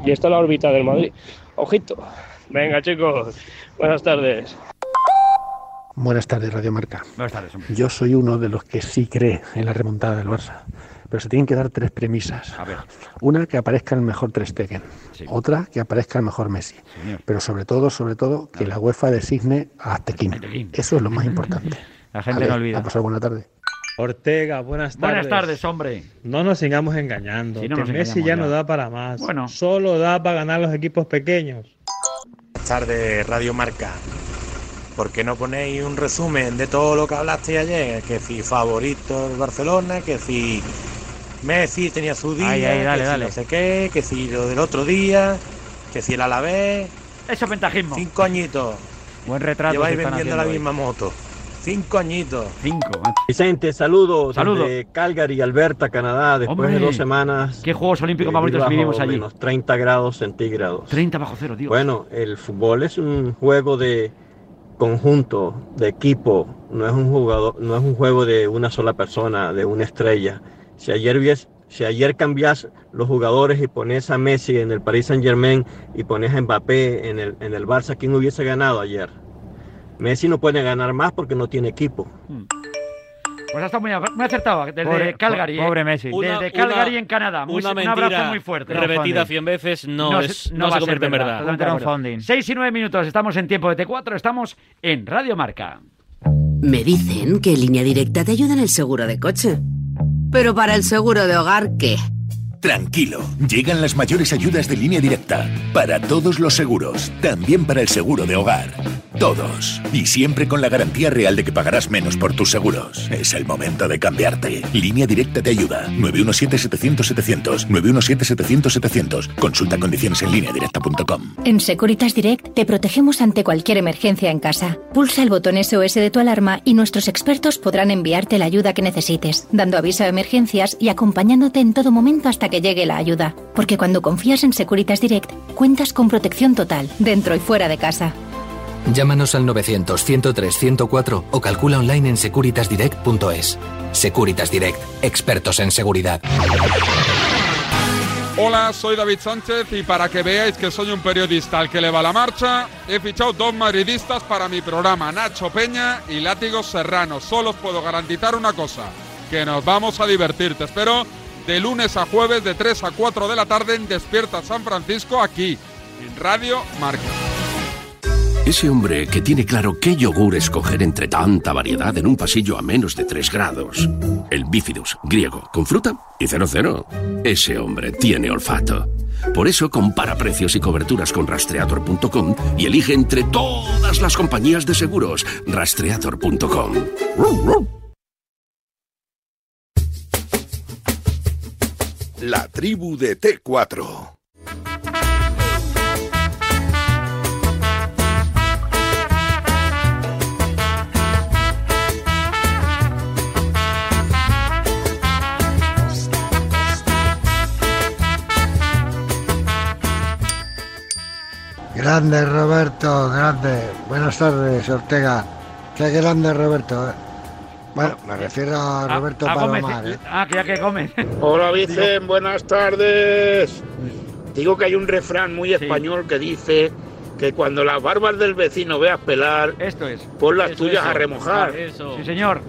Y está la órbita del Madrid. Ojito. Venga chicos, buenas tardes. Buenas tardes, Radio Marca. Buenas tardes, hombre. Yo soy uno de los que sí cree en la remontada del Barça. Pero se tienen que dar tres premisas. A ver. Una, que aparezca el mejor Ter Stegen. Sí. Otra, que aparezca el mejor Messi. Señor. Pero sobre todo, sobre todo, que la UEFA designe a. Aztequín. Eso es lo más importante. La gente no olvida. A pasar buena tarde. Ortega, buenas tardes. Buenas tardes, hombre. No nos sigamos engañando. Sí, no que nos Messi ya. no da para más. Bueno. Solo da para ganar los equipos pequeños. Buenas tardes, Radio Marca. ¿Por qué no ponéis un resumen de todo lo que hablaste ayer? Que si favorito el Barcelona, que si Messi tenía su día, Ahí, ahí, dale, que si dale. no sé qué, que si lo del otro día, que si el Alavés. Eso es ventajismo. Cinco añitos. Buen retrato. Lleváis vendiendo la hoy. misma moto. Cinco añitos. Cinco. Vicente, saludos Saludos. desde Calgary, Alberta, Canadá, después Hombre. de dos semanas. ¿Qué Juegos Olímpicos de bajo vivimos allí? menos 30 grados centígrados. 30 bajo cero, Dios. Bueno, el fútbol es un juego de conjunto, de equipo, no es un jugador, no es un juego de una sola persona, de una estrella. Si ayer vies, si ayer cambias los jugadores y pones a Messi en el Paris Saint Germain y pones a Mbappé en el, en el Barça, ¿quién hubiese ganado ayer? Messi no puede ganar más porque no tiene equipo. Pues ha estado muy, muy acertado. Desde Pobre- Calgary. po- ¿eh? pobre Messi. Una- Desde Calgary una- en Canadá. Muy- una un mentira abrazo muy fuerte. repetida Crowdfunding. 100 veces no, No es, se- no, va se a ser convierte en verdad, verdad. totalmente de acuerdo. crowdfunding. 6 y 9 minutos. Estamos en tiempo de T4. Estamos en Radio Marca. Me dicen que Línea Directa te ayuda en el seguro de coche. Pero para el seguro de hogar, ¿qué? Tranquilo, llegan las mayores ayudas de línea directa. Para todos los seguros, también para el seguro de hogar. Todos. Y siempre con la garantía real de que pagarás menos por tus seguros. Es el momento de cambiarte. Línea directa te ayuda. 917-700-700. 917-700-700. Consulta condiciones en línea directa.com. En Securitas Direct te protegemos ante cualquier emergencia en casa. Pulsa el botón SOS de tu alarma y nuestros expertos podrán enviarte la ayuda que necesites, dando aviso a emergencias y acompañándote en todo momento hasta que llegue la ayuda. Porque cuando confías en Securitas Direct, cuentas con protección total, dentro y fuera de casa. Llámanos al 900-103-104 o calcula online en securitasdirect.es. Securitas Direct, expertos en seguridad. Hola, soy David Sánchez y para que veáis que soy un periodista al que le va la marcha, he fichado dos madridistas para mi programa, Nacho Peña y Látigo Serrano. Solo os puedo garantizar una cosa, que nos vamos a divertir. Te espero de lunes a jueves de 3 a 4 de la tarde en Despierta San Francisco aquí, en Radio Marca. Ese hombre que tiene claro qué yogur escoger entre tanta variedad en un pasillo a menos de 3 grados. El bifidus, griego, con fruta y 00. Ese hombre tiene olfato. Por eso compara precios y coberturas con rastreator.com y elige entre todas las compañías de seguros. Rastreator.com. La tribu de T4. Grande Roberto, grande. Buenas tardes, Ortega. Qué grande Roberto. eh. Bueno, me refiero a Roberto Ah, Gómez, Palomar. ¿eh? Ah, que ya que come. Hola Vicen, buenas tardes. Digo que hay un refrán muy español que dice que cuando las barbas del vecino veas pelar, Esto es. pon las Eso, tuyas eso. a remojar. Sí, señor.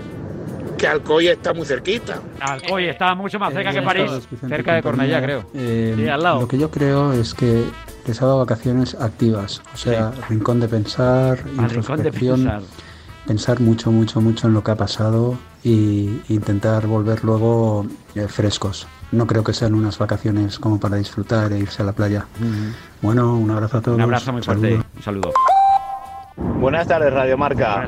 Que Alcoy está muy cerquita. Alcoy está mucho más cerca que Buenas París. tardes, Vicente compañía. Eh, Sí, al lado. Lo que yo creo es que les ha dado vacaciones activas, o sea, rincón de pensar, Al rincón de pensar. pensar mucho, mucho, mucho en lo que ha pasado y intentar volver luego eh, frescos. No creo que sean unas vacaciones como para disfrutar e irse a la playa. Bueno, un abrazo a todos. Un abrazo muy fuerte. Saludos. Un saludo. Buenas tardes, Radio Marca.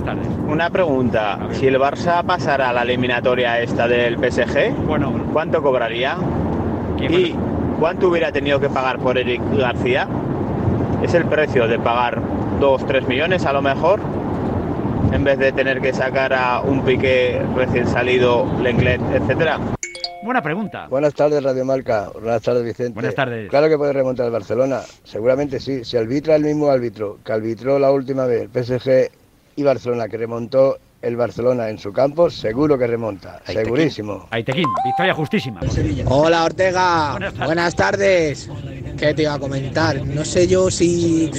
Una pregunta. Si el Barça pasara a la eliminatoria esta del PSG, ¿cuánto cobraría? ¿Y cuánto hubiera tenido que pagar por Eric García? ¿Es el precio de pagar 2, 3 millones a lo mejor? En vez de tener que sacar a un pique recién salido, Lenglet, etcétera. Buena pregunta. Buenas tardes, Radio Marca. Buenas tardes, Vicente. Buenas tardes. Claro que puede remontar el Barcelona. Seguramente sí. Si arbitra el mismo árbitro que arbitró la última vez el PSG y Barcelona, que remontó el Barcelona en su campo, seguro que remonta. Segurísimo. Aitequín, victoria justísima. Hola Ortega, buenas tardes. ¿Qué te iba a comentar? No sé yo si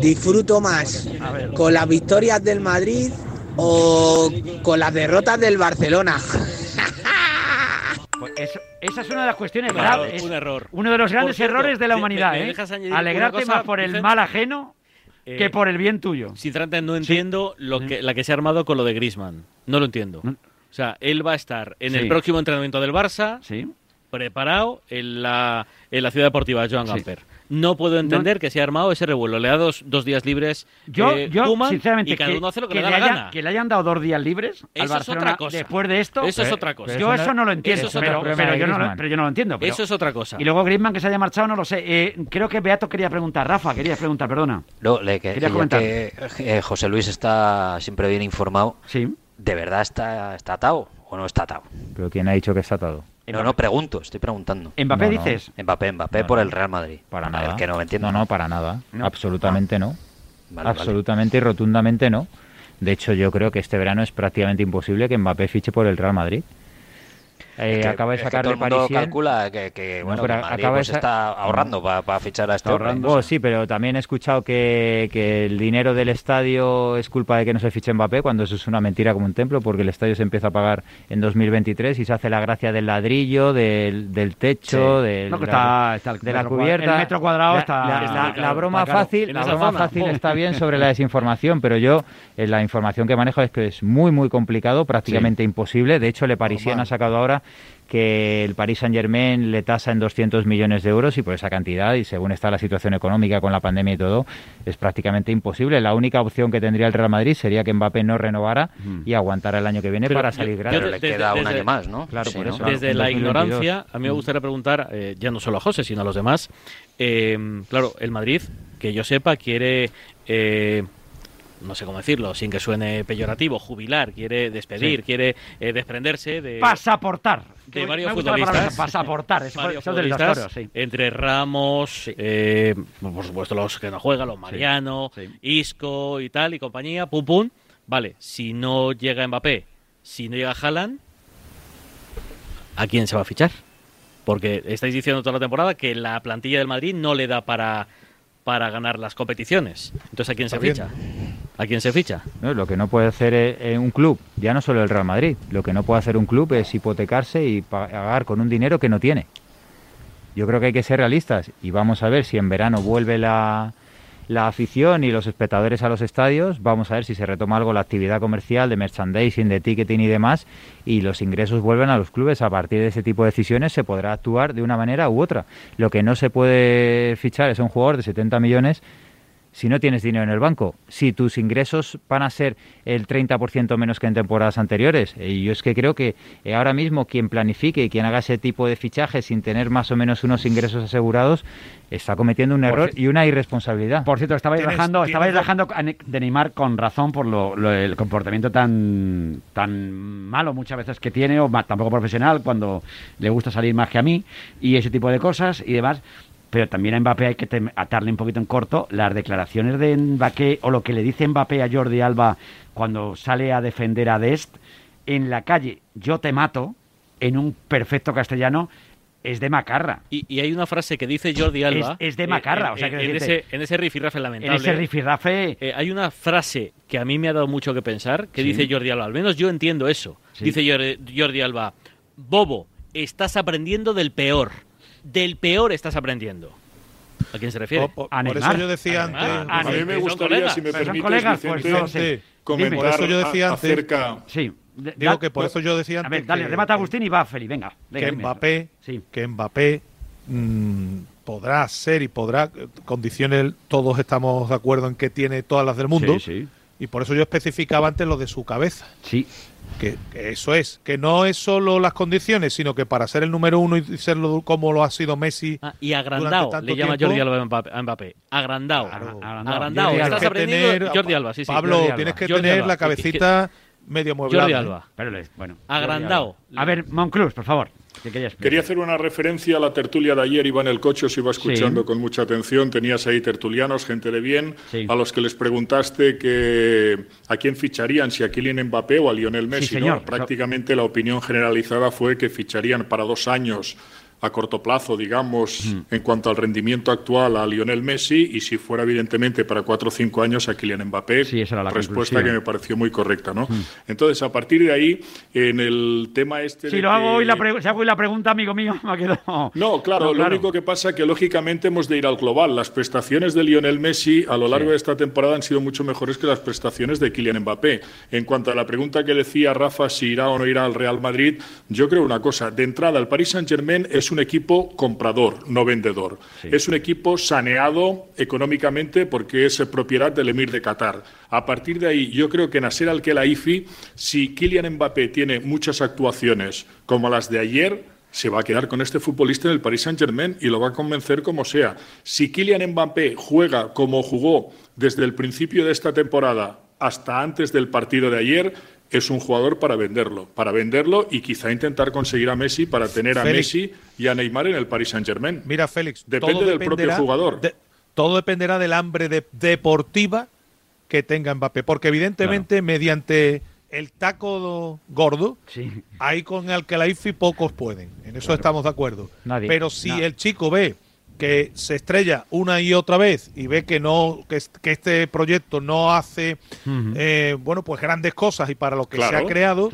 disfruto más con las victorias del Madrid o con las derrotas del Barcelona. Pues eso- esa es una de las cuestiones Claro, graves. un error. Uno de los grandes cierto, errores de la humanidad, me ¿eh? Alegrarte cosa, más por el Vicente? mal ajeno que Eh, por el bien tuyo. Sinceramente no entiendo lo que, la que se ha armado con lo de Griezmann. No lo entiendo. O sea, él va a estar en Sí. el próximo entrenamiento del Barça, Sí. preparado en la, en la ciudad deportiva Joan Gamper. No puedo entender que se ha armado ese revuelo. Le ha dado dos, dos días libres Yo, eh, yo Koeman, sinceramente, y cada que, uno hace lo que, que le da le la haya- gana. que le hayan dado dos días libres al Eso es Barcelona otra cosa. después de esto. Eso es otra cosa. Yo eso no lo entiendo, Eso es otra pero, cosa. pero yo no lo, Griezmann. pero yo no lo entiendo. pero- Eso es otra cosa. Y luego Griezmann que se haya marchado, no lo sé. Eh, creo que Beato quería preguntar. Rafa, querías preguntar, perdona. No, le, que, Querías ya comentar. que eh, José Luis está siempre bien informado. Sí. ¿De verdad está, está atado o no está atado? Pero ¿quién ha dicho que está atado? No, no, pregunto, estoy preguntando. ¿Mbappé No, no. dices? Mbappé, Mbappé No, por el Real Madrid. Para A nada. ver, que no me entiendo. No, no, para nada. No. Absolutamente no. Vale, vale. Absolutamente y rotundamente no. De hecho, yo creo que este verano es prácticamente imposible que Mbappé fiche por el Real Madrid. Eh, Es que- acaba de es que sacar todo de el mundo Parisien. calcula que, que, No, bueno, pero que Madrid acaba de pues sa- está ahorrando para fichar a este hombre. Bueno, sí, pero también he escuchado que, que el dinero del estadio es culpa de que no se fiche Mbappé, cuando eso es una mentira como un templo, porque el estadio se empieza a pagar en 2023 y se hace la gracia del ladrillo, del, del techo, Sí. del- No, de está- la, está el de la cubierta. el metro cuadrado La- está- la, la- la broma está claro. fácil, la broma zona. fácil está bien sobre la desinformación, pero yo eh, la información que manejo es que es muy muy complicado, prácticamente imposible. De hecho, Le Parisien ha sacado ahora que el Paris Saint Germain le tasa en 200 millones de euros y por esa cantidad y según está la situación económica con la pandemia y todo es prácticamente imposible. La única opción que tendría el Real Madrid sería que Mbappé no renovara y aguantara el año que viene Pero para salir gratis. de- desde- desde- Claro, Sí, por ¿no? eso. Desde la 2022. ignorancia, a mí me gustaría preguntar, eh, ya no solo a José, sino a los demás. eh, claro, el Madrid, que yo sepa, quiere. eh, no sé cómo decirlo, sin que suene peyorativo, jubilar, quiere despedir, Sí. quiere eh, desprenderse de, Pasaportar. de varios palabra futbolistas. Pasaportar. Eso, varios toros, sí. entre Ramos, eh, por supuesto los que no juegan, los Mariano, Isco y tal y compañía, pum pum. Vale, si no llega Mbappé, si no llega Haaland, ¿a quién se va a fichar? Porque estáis diciendo toda la temporada que la plantilla del Madrid no le da para, para ganar las competiciones. Entonces, ¿a quién se ficha? ¿A quién se ficha? No, lo que no puede hacer eh, eh, un club, ya no solo el Real Madrid, lo que no puede hacer un club es hipotecarse y pagar con un dinero que no tiene. Yo creo que hay que ser realistas y vamos a ver si en verano vuelve la, la afición y los espectadores a los estadios, vamos a ver si se retoma algo la actividad comercial de merchandising, de ticketing y demás, y los ingresos vuelven a los clubes. A partir de ese tipo de decisiones se podrá actuar de una manera u otra. Lo que no se puede fichar es un jugador de 70 millones si no tienes dinero en el banco, si tus ingresos van a ser el 30% menos que en temporadas anteriores. Y yo es que creo que eh, ahora mismo quien planifique y quien haga ese tipo de fichajes sin tener más o menos unos ingresos asegurados está cometiendo un error y una irresponsabilidad. Por cierto, estabais tienes estabais Ne- de Neymar con razón por lo, lo- el comportamiento tan, tan malo muchas veces que tiene, o tampoco profesional, cuando le gusta salir más que a mí, y ese tipo de cosas y demás. Pero también a Mbappé hay que atarle un poquito en corto las declaraciones de Mbappé o lo que le dice Mbappé a Jordi Alba cuando sale a defender a Dest en la calle, yo te mato, en un perfecto castellano, es de macarra. Y, y hay una frase que dice Jordi Alba. Es- es de macarra, eh, o sea, eh, quiero en, ese, en ese rifirrafe lamentable. En ese rifirrafe. eh, hay una frase que a mí me ha dado mucho que pensar, que Sí. dice Jordi Alba. Al menos yo entiendo eso. Sí. Dice Jordi, Jordi Alba: Bobo, estás aprendiendo del peor. Del peor estás aprendiendo. ¿A quién se refiere? Oh, por- por eso yo decía antes- A mí me gustaría, colegas. si me permites, colegas, Vicente, pues, no sé. comentar Por eso yo decía a- antes- acerca... Sí. de- Digo da- que por eso yo decía A ver, antes dale, que- remata Agustín y va Feli, venga. venga que. Mbappé, que Mbappé mm, podrá ser y podrá, eh, condiciones, todos estamos de acuerdo en que tiene todas las del mundo, Sí, sí. Y por eso yo especificaba antes lo de su cabeza. Sí. Que, que eso es, que no es solo las condiciones, sino que para ser el número uno y serlo como lo ha sido Messi. Ah, y agrandado, tanto le llama tiempo, Jordi Alba a Mbappé. a Mbappé. Agrandado. agrandado. Tienes Estás que aprendiendo tener- Jordi Alba, sí, sí. Pablo, Jordi Alba. tienes que Jordi tener Alba. la cabecita medio mueblada. Jordi ¿eh? Alba. Pero le- bueno. Agrandado. A ver, Monclús, por favor. Que Quería hacer una referencia a la tertulia de ayer. Iba en el coche, os iba escuchando Sí. con mucha atención. Tenías ahí tertulianos, gente de bien, a los que les preguntaste que a quién ficharían, si a Kylian Mbappé o a Lionel Messi. ¿no? señor. Prácticamente la opinión generalizada fue que ficharían para dos años a corto plazo, digamos, en cuanto al rendimiento actual a Lionel Messi y si fuera evidentemente para cuatro o cinco años a Kylian Mbappé. era la respuesta conclusión. que me pareció muy correcta, ¿no? Entonces, a partir de ahí, en el tema este Si de lo hago que- hoy, la pre- si hago hoy la pregunta, amigo mío, me ha quedado. no, claro, lo único que pasa es que lógicamente hemos de ir al global. Las prestaciones de Lionel Messi a lo largo de esta temporada han sido mucho mejores que las prestaciones de Kylian Mbappé. En cuanto a la pregunta que decía Rafa si irá o no irá al Real Madrid, yo creo una cosa. De entrada, el Paris Saint-Germain es un equipo comprador, no vendedor. Es un equipo saneado económicamente porque es propiedad del Emir de Qatar. A partir de ahí, yo creo que Nasser Al-Khelaifi, si Kylian Mbappé tiene muchas actuaciones como las de ayer, se va a quedar con este futbolista en el Paris Saint-Germain y lo va a convencer como sea. Si Kylian Mbappé juega como jugó desde el principio de esta temporada hasta antes del partido de ayer, es un jugador para venderlo, para venderlo y quizá intentar conseguir a Messi para tener a Félix. Messi y a Neymar en el Paris Saint-Germain. Mira, Félix, Depende todo del propio jugador. de- todo dependerá del hambre de- deportiva que tenga Mbappé, porque evidentemente mediante el taco do- gordo, ahí con el Kelaifi pocos pueden. En eso estamos de acuerdo. Nadie. Pero si el chico ve que se estrella una y otra vez y ve que no que, es- que este proyecto no hace eh, bueno pues grandes cosas y para lo que se Claro. ha creado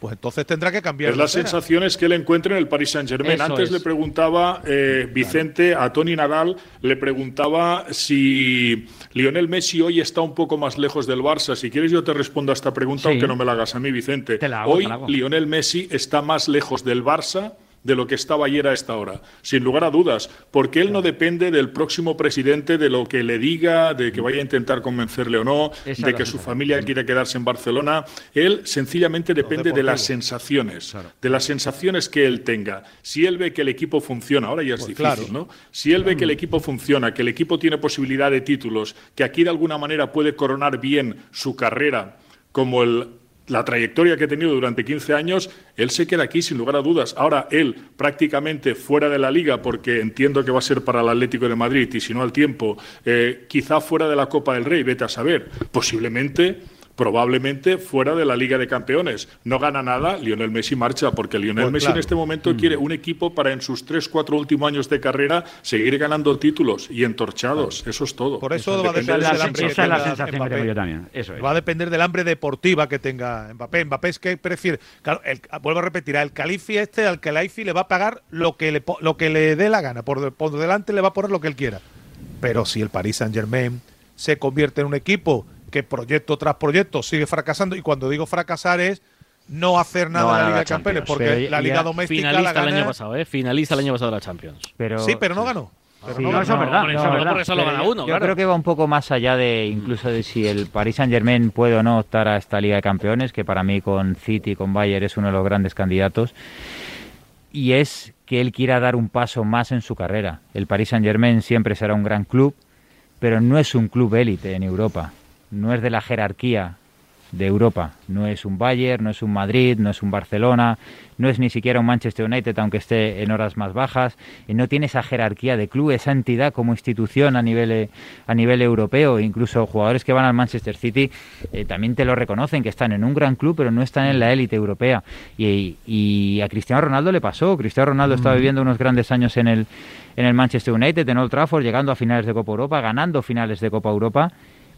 pues entonces tendrá que cambiar Es la las acera. sensaciones que él encuentra en el Paris Saint Germain. Eso Antes es. le preguntaba eh, Vicente a Tony Nadal, le preguntaba si Lionel Messi hoy está un poco más lejos del Barça. Si quieres yo te respondo a esta pregunta, Sí. aunque no me la hagas a mí, Vicente. hago, hoy te la hago. Lionel Messi está más lejos del Barça de lo que estaba ayer a esta hora, sin lugar a dudas, porque él no depende del próximo presidente, de lo que le diga, de que vaya a intentar convencerle o no, Esa de que su familia quiere quedarse en Barcelona. Él sencillamente depende de las sensaciones, de las sensaciones que él tenga. Si él ve que el equipo funciona, ahora ya es Pues difícil, claro. ¿no? Si él ve que el equipo funciona, que el equipo tiene posibilidad de títulos, que aquí de alguna manera puede coronar bien su carrera, como el la trayectoria que ha tenido durante 15 años, él se queda aquí sin lugar a dudas. Ahora él prácticamente fuera de la liga, porque entiendo que va a ser para el Atlético de Madrid y si no al tiempo, eh, quizá fuera de la Copa del Rey, vete a saber, posiblemente probablemente fuera de la Liga de Campeones. No gana nada, Lionel Messi marcha, porque Lionel Pues Messi claro. en este momento quiere un equipo para en sus tres, cuatro últimos años de carrera seguir ganando títulos y entorchados. Eso es todo. Por eso va a Depende depender de del hambre esa es la tenga sensación que Mbappé. tengo yo también. Eso es. Va a depender del hambre deportiva que tenga Mbappé. Mbappé es que prefiere. Claro, el- vuelvo a repetir, al Califi este, al Kelaifi le va a pagar lo que le, po- lo que le dé la gana. Por, por delante le va a poner lo que él quiera. Pero si el Paris Saint Germain se convierte en un equipo que proyecto tras proyecto sigue fracasando, y cuando digo fracasar es no hacer nada No en la Liga de Campeones, Champions. porque la Liga Doméstica Finalista la el año pasado, ¿eh? Finalista el año pasado de la Champions. Pero, sí, pero no ganó. Pero Sí, no no, eso es verdad, eso no, verdad. porque solo Pero gana yo- uno, Yo claro. creo que va un poco más allá de incluso de si el Paris Saint Germain puede o no optar a esta Liga de Campeones, que para mí con City y con Bayern es uno de los grandes candidatos, y es que él quiera dar un paso más en su carrera. El Paris Saint Germain siempre será un gran club, pero no es un club élite en Europa, no es de la jerarquía de Europa. No es un Bayern, no es un Madrid, no es un Barcelona, no es ni siquiera un Manchester United, aunque esté en horas más bajas, y no tiene esa jerarquía de club, esa entidad como institución a nivel, a nivel europeo. Incluso jugadores que van al Manchester City eh, también te lo reconocen, que están en un gran club, pero no están en la élite europea. Y, y a Cristiano Ronaldo le pasó. Cristiano Ronaldo estaba viviendo unos grandes años en el, en el Manchester United, en Old Trafford, llegando a finales de Copa Europa, ganando finales de Copa Europa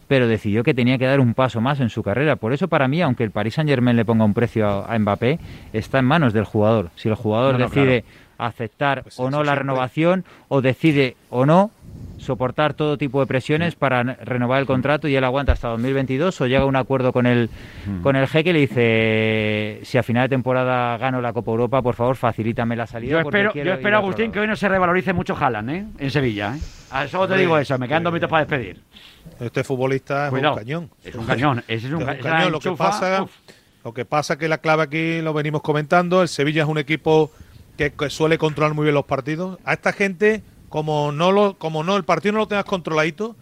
pero decidió que tenía que dar un paso más en su carrera. Por eso, para mí, aunque el Paris Saint Germain le ponga un precio a, a Mbappé, está en manos del jugador. Si el jugador No, no, decide claro. aceptar Pues o no la renovación, o decide o no soportar todo tipo de presiones para renovar el contrato y él aguanta hasta 2022 o llega a un acuerdo con el con el jeque y le dice si a final de temporada gano la Copa Europa por favor facilítame la salida Yo espero, yo espero Agustín, lado". que hoy no se revalorice mucho Haaland, ¿eh? En Sevilla, ¿eh? A eso te digo eso, me quedan dos minutos para despedir. Este futbolista es Cuidado. un cañón. Es un cañón, ese es un, Es cañón. Lo que, pasa, uf. lo que pasa que la clave aquí lo venimos comentando. El Sevilla es un equipo que, que suele controlar muy bien los partidos. A esta gente, como no lo, como no el partido no lo tengas controladito,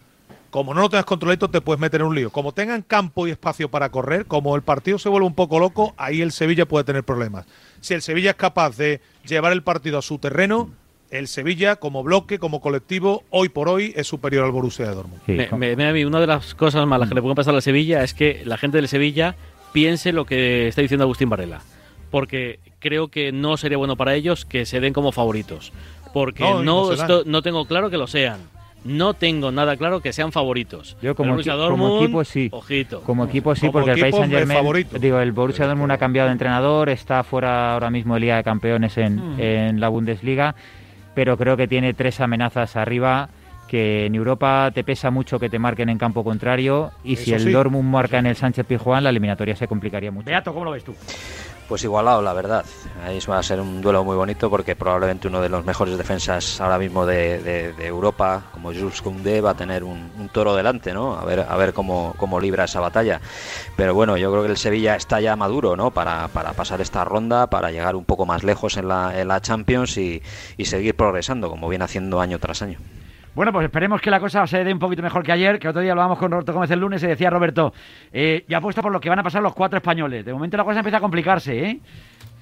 como no lo tengas controladito, te puedes meter en un lío. Como tengan campo y espacio para correr, como el partido se vuelve un poco loco, ahí el Sevilla puede tener problemas. Si el Sevilla es capaz de llevar el partido a su terreno, el Sevilla, como bloque, como colectivo, hoy por hoy es superior al Borussia de Dortmund. Me- me- me- a mí una de las cosas malas que le pueden pasar a Sevilla es que la gente del Sevilla piense lo que está diciendo Agustín Varela. Porque creo que no sería bueno para ellos que se den como favoritos. Porque No, no, no se dan. esto- no tengo claro que lo sean. No tengo nada claro que sean favoritos. Yo como, El Borussia equi- como Dortmund, equipo sí. Ojito. Como equipo sí, Como porque el equipo, Paris Saint Germain, favorito. digo, el Borussia Dortmund ha cambiado de entrenador, está fuera ahora mismo de Liga de Campeones en, Mm. en la Bundesliga, pero creo que tiene tres amenazas arriba que en Europa te pesa mucho que te marquen en campo contrario y si el sí. Dortmund marca en el Sánchez Pizjuán la eliminatoria se complicaría mucho. Beato, ¿cómo lo ves tú? Pues igualado, la verdad. Ahí va a ser un duelo muy bonito porque probablemente uno de los mejores defensas ahora mismo de, Europa, como Jules Koundé, va a tener un, toro delante, ¿no? A ver, a ver cómo, cómo libra esa batalla. Pero bueno, yo creo que el Sevilla está ya maduro, ¿no? Para, para pasar esta ronda, para llegar un poco más lejos en la, Champions y seguir progresando, como viene haciendo año tras año. Bueno, pues esperemos que la cosa se dé un poquito mejor que ayer, que otro día hablábamos con Roberto Gómez el lunes y decía Roberto, eh, ya apuesta por lo que van a pasar los cuatro españoles. De momento la cosa empieza a complicarse, ¿eh?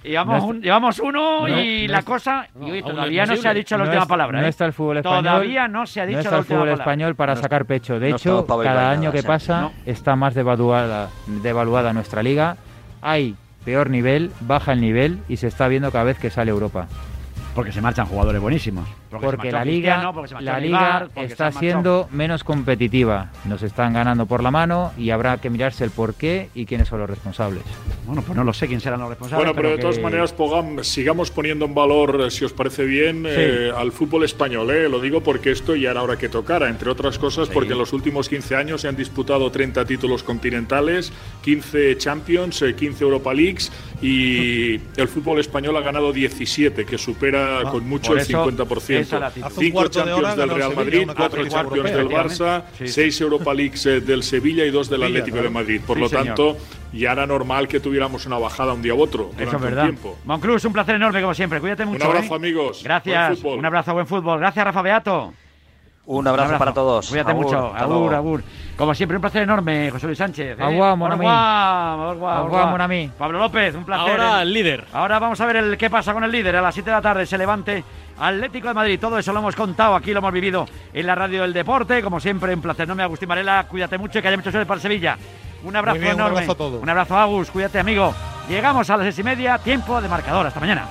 Llevamos, No está- un- llevamos uno No, y no la es- cosa... y no todavía no, se ha dicho la No última es- palabra, no ¿eh? está el fútbol español. Todavía no se ha dicho no está la el fútbol palabra. español para sacar pecho. De no hecho, cada año nada, que pasa No. está más devaluada, devaluada nuestra liga. Hay peor nivel, baja el nivel y se está viendo cada vez que sale Europa. Porque se marchan jugadores buenísimos. Porque, Porque, la liga, porque la liga está siendo menos competitiva. Nos están ganando por la mano y habrá que mirarse el porqué y quiénes son los responsables. Bueno, pues no lo sé quién serán los responsables. Bueno, pero de que- todas maneras, Pogam, sigamos poniendo en valor, eh, si os parece bien, eh, al fútbol español. eh. Lo digo porque esto ya era hora que tocara, entre otras cosas, porque en los últimos 15 años se han disputado 30 títulos continentales, 15 Champions, eh, 15 Europa Leagues y el fútbol español ha ganado 17, que supera Ah, con mucho el eso, esa 50%. la actitud. Hace un 5 cuarto de Champions del Real Madrid, una 4 Copa Champions del Europea, Barça, Sí, sí. 6 Europa Leagues eh, del Sevilla y 2 del Sevilla, Atlético claro. de Madrid. Por Sí, lo señor. tanto, ya era normal que tuviéramos una bajada un día u otro durante Eso es un verdad. tiempo. Monclus, un placer enorme como siempre. Cuídate mucho. abrazo, ¿eh? amigos. Gracias. Un abrazo, buen fútbol. Gracias, Rafa Beato. Un abrazo, para todos. Cuídate mucho. Agur, agur. Como siempre, un placer enorme, José Luis Sánchez. ¿eh? Au revoir, mon Au ami. revoir, au revoir, au Au revoir, revoir. mon ami. Pablo López, un placer. Ahora el líder. Ahora vamos a ver el qué pasa con el líder. A las 7 de la tarde se levante Atlético de Madrid. Todo eso lo hemos contado aquí, lo hemos vivido en la radio del deporte. Como siempre, un placer enorme. Agustín Varela, cuídate mucho y que haya mucho suerte para Sevilla. Un abrazo bien, un enorme. abrazo a todos. Un abrazo, Agus. Cuídate, amigo. Llegamos a las seis y media. Tiempo de marcador. Hasta mañana.